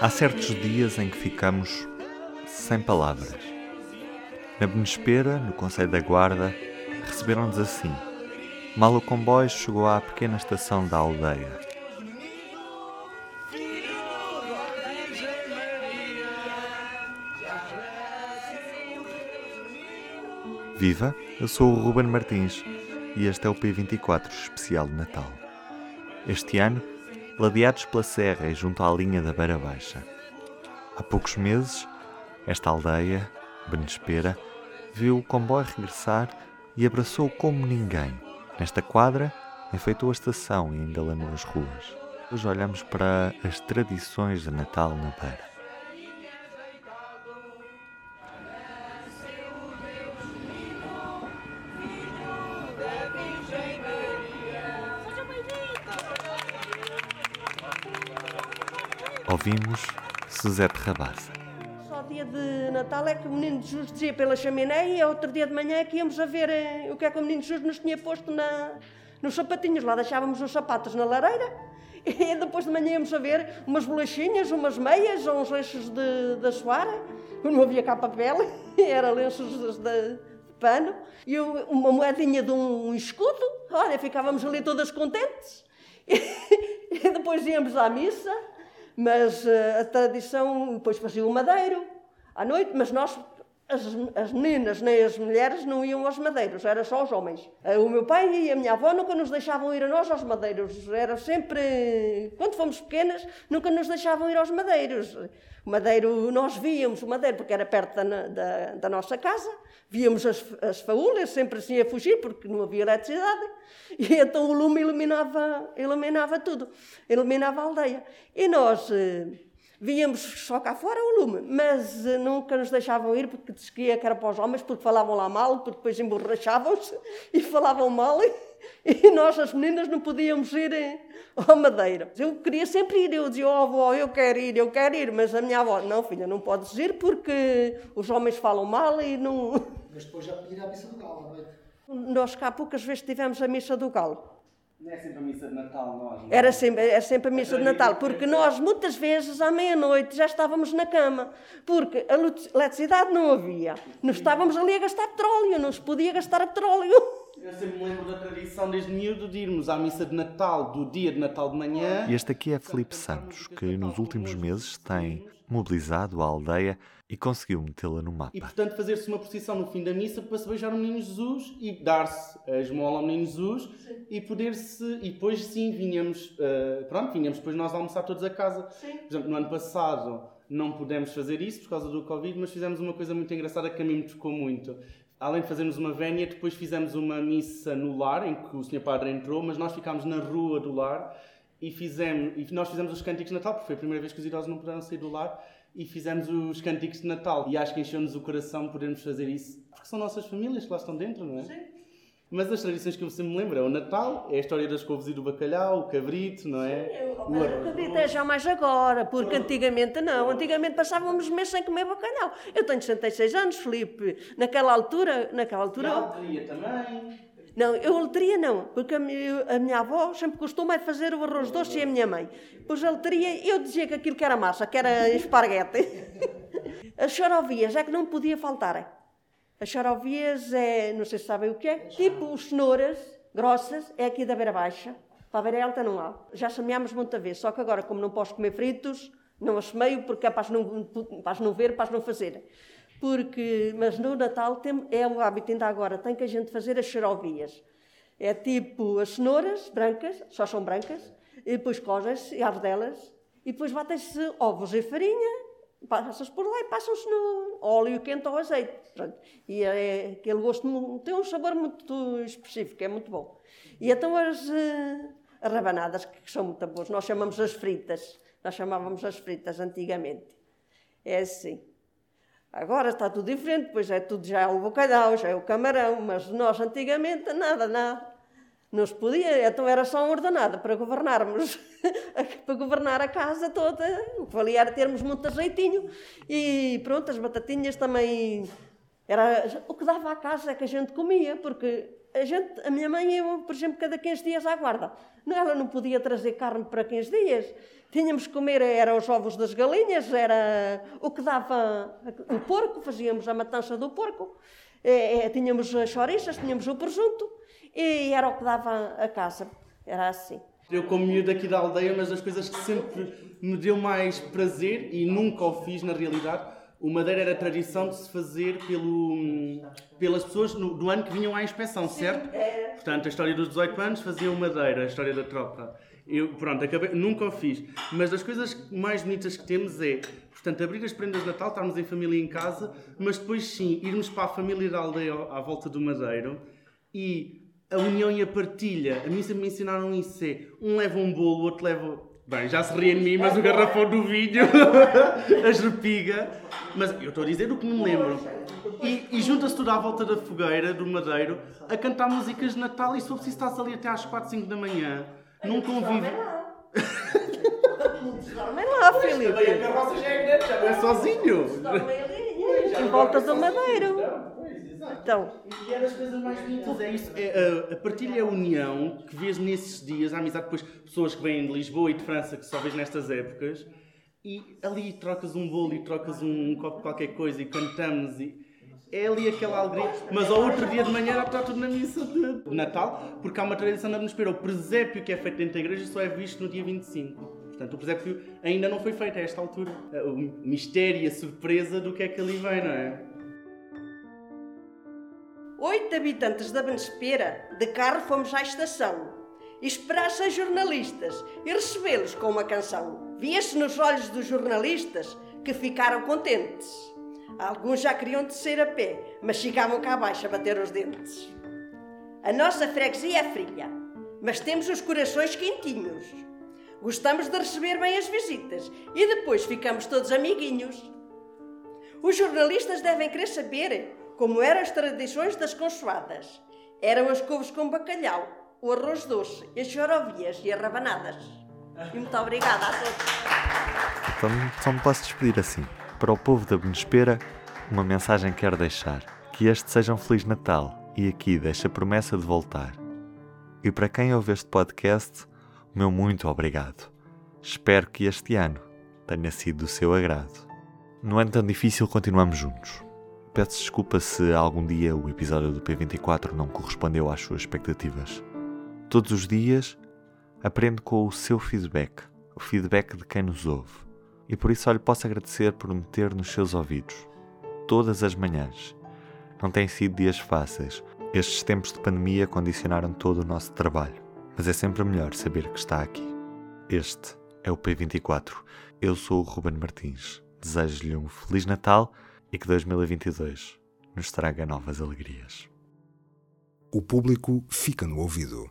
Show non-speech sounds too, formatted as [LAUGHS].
Há certos dias em que ficamos sem palavras. Na Benespera, no Conselho da Guarda, receberam-nos assim. Mal o comboio chegou à pequena estação da aldeia. Viva, eu sou o Ruben Martins e este é o P24 especial de Natal. Este ano, ladeados pela serra e junto à linha da Beira Baixa. Há poucos meses, esta aldeia, Benespera, viu o comboio regressar e abraçou como ninguém. Nesta quadra, enfeitou a estação e engalanou as ruas. Hoje olhamos para as tradições de Natal na Beira. Ouvimos Suzete Rabassa. Só dia de Natal é que o menino Jesus dizia pela chaminé e outro dia de manhã é que íamos a ver eh, o que é que o menino Jesus nos tinha posto na, nos sapatinhos. Lá deixávamos os sapatos na lareira [LAUGHS] e depois de manhã íamos a ver umas bolachinhas, umas meias, uns lenços de, de assoar. Não havia cá papel, [LAUGHS] era lenços de, de pano e uma moedinha de um escudo. Olha, ficávamos ali todas contentes. [LAUGHS] E depois íamos à missa mas uh, a tradição, depois fazia o madeiro à noite, mas nós, as, as, meninas nem as mulheres, não iam aos madeiros, era só os homens. Uh, o meu pai e a minha avó nunca nos deixavam ir a nós aos madeiros, era sempre, quando fomos pequenas, nunca nos deixavam ir aos madeiros. O madeiro, nós víamos o madeiro porque era perto da, da, da nossa casa, víamos as, as faúlas sempre assim a fugir porque não havia eletricidade e então o lume iluminava, iluminava tudo, iluminava a aldeia. E nós eh, víamos só cá fora o lume, mas eh, nunca nos deixavam ir porque dizia que era para os homens, porque falavam lá mal, porque depois emborrachavam-se [LAUGHS] e falavam mal. E nós, as meninas, não podíamos ir eh, ao Madeira. Eu queria sempre ir, eu dizia, oh avó, eu quero ir, eu quero ir, mas a minha avó, não filha, não podes ir porque os homens falam mal e não... Mas depois já podia ir à missa do galo à noite. Nós cá poucas vezes tivemos a missa do galo. Não é sempre a missa de Natal, nós. Não? Era sempre, é sempre a missa de Natal, porque nós muitas vezes à meia-noite já estávamos na cama, porque a eletricidade não havia. Nós estávamos ali a gastar petróleo, não se podia gastar petróleo. [LAUGHS] Eu sempre me lembro da tradição desde miúdo de irmos à missa de Natal, do dia de Natal de manhã. E este aqui é Felipe Santos, que nos últimos meses tem mobilizado a aldeia e conseguiu metê-la no mapa. E portanto fazer-se uma procissão no fim da missa para se beijar o menino Jesus e dar-se a esmola ao menino Jesus sim. e poder-se e depois sim vinhamos uh, pronto vinhamos depois nós almoçar todos a casa. Sim. Por exemplo no ano passado não pudemos fazer isso por causa do Covid, mas fizemos uma coisa muito engraçada que a mim me tocou muito. Além de fazermos uma vénia, depois fizemos uma missa no lar, em que o Senhor Padre entrou, mas nós ficámos na rua do lar e, fizemos, e nós fizemos os cânticos de Natal, porque foi a primeira vez que os idosos não puderam sair do lar e fizemos os cânticos de Natal. E acho que encheu-nos o coração podermos fazer isso, porque são nossas famílias que lá estão dentro, não é? Sim. Mas as tradições que eu sempre me lembro é o Natal, é a história das couves e do bacalhau, o cabrito, não é? Sim, o cabrito é já mais agora, porque antigamente não. Antigamente passávamos meses sem comer bacalhau. Eu tenho 66 anos, Felipe. Naquela altura... Naquela altura... E a também. Não, eu loteria não, porque a minha, a minha avó sempre gostou mais de fazer o arroz doce e a minha mãe. Pois a loteria, eu dizia que aquilo que era massa, que era esparguete. [LAUGHS] As charovias é que não podia faltar. As charovias é, não sei se sabem o que é, tipo cenouras grossas, é aqui da beira baixa. Para a beira alta não há. Já semeámos muita vez, só que agora, como não posso comer fritos, não as semeio porque é para as não, para as não ver, para as não fazer porque, mas no Natal tem, é o hábito ainda agora, tem que a gente fazer as xarovias. É tipo as cenouras brancas, só são brancas, e depois cozem-se delas, e depois batem-se ovos e farinha, passam-se por lá e passam-se no óleo quente ou azeite. Pronto. E é aquele gosto, tem um sabor muito específico, é muito bom. E então as, uh, as rabanadas, que são muito boas, nós chamamos as fritas, nós chamávamos as fritas antigamente. É assim. Agora está tudo diferente, pois é tudo já é o bacalhau, já é o camarão, mas nós antigamente nada, nada. Não se podia, então era só uma ordenada para governarmos, [LAUGHS] para governar a casa toda. O que valia era termos muito azeitinho e pronto, as batatinhas também. Era, o que dava à casa é que a gente comia, porque a gente, a minha mãe, eu, por exemplo, cada 15 dias à guarda. Ela não podia trazer carne para 15 dias. Tínhamos que comer, eram os ovos das galinhas, era o que dava o porco, fazíamos a matança do porco. É, é, tínhamos as chouriças, tínhamos o presunto e era o que dava a casa. Era assim. Eu, como miúdo aqui da aldeia, mas das coisas que sempre me deu mais prazer e nunca o fiz na realidade, o Madeira era tradição de se fazer pelo, pelas pessoas no, do ano que vinham à inspeção, certo? É. Portanto, a história dos 18 anos fazia o Madeira, a história da tropa. Eu, pronto, acabei, nunca o fiz. Mas das coisas mais bonitas que temos é, portanto, abrir as prendas de Natal, estarmos em família em casa, mas depois sim, irmos para a família da aldeia à volta do Madeiro e a união e a partilha. A mim sempre me ensinaram isso: é um leva um bolo, o outro leva. Bem, já se ri em mim, mas o garrafão do vinho, [LAUGHS] a esrepiga. Mas eu estou a dizer o que me lembro. E, e junta-se tudo à volta da fogueira, do madeiro, a cantar músicas de Natal e se for preciso estás ali até às 4, 5 da manhã, num convívio. Dormem lá, Filipe. Também a carroça já é grande, já não é sozinho. Em volta do madeiro. Então, E é das coisas mais bonitas, é isso. É, a, a partilha e a união que vês nesses dias, a amizade, depois pessoas que vêm de Lisboa e de França que só vês nestas épocas, e ali trocas um bolo e trocas um, copo de qualquer coisa e cantamos e é ali aquela alegria. Mas ao outro dia de manhã já está tudo na missa de Natal, porque há uma tradição da Benespera. O presépio que é feito dentro da igreja só é visto no dia 25. Portanto, o presépio ainda não foi feito a esta altura. O mistério e a surpresa do que é que ali vem, não é? Oito habitantes da Benespera, de carro fomos à estação. E esperar seis jornalistas e recebê-los com uma canção. Via-se nos olhos dos jornalistas que ficaram contentes. Alguns já queriam descer a pé, mas chegavam cá abaixo a bater os dentes. A nossa freguesia é fria, mas temos os corações quentinhos. Gostamos de receber bem as visitas e depois ficamos todos amiguinhos. Os jornalistas devem querer saber como eram as tradições das consoadas. Eram as couves com bacalhau, o arroz doce, as chorovias e as rabanadas. E muito obrigada a todos. Então só me posso despedir assim. Para o povo da Benespera, uma mensagem quero deixar. Que este seja um Feliz Natal e aqui deixa a promessa de voltar. E para quem ouve este podcast, o meu muito obrigado. Espero que este ano tenha sido do seu agrado. No ano tão difícil, continuamos juntos. Peço desculpa se algum dia o episódio do P24 não correspondeu às suas expectativas. Todos os dias aprendo com o seu feedback, o feedback de quem nos ouve. E por isso só lhe posso agradecer por me ter nos seus ouvidos, todas as manhãs. Não têm sido dias fáceis. Estes tempos de pandemia condicionaram todo o nosso trabalho, mas é sempre melhor saber que está aqui. Este é o P24. Eu sou o Ruben Martins. Desejo-lhe um Feliz Natal e que 2022 nos traga novas alegrias. O público fica no ouvido.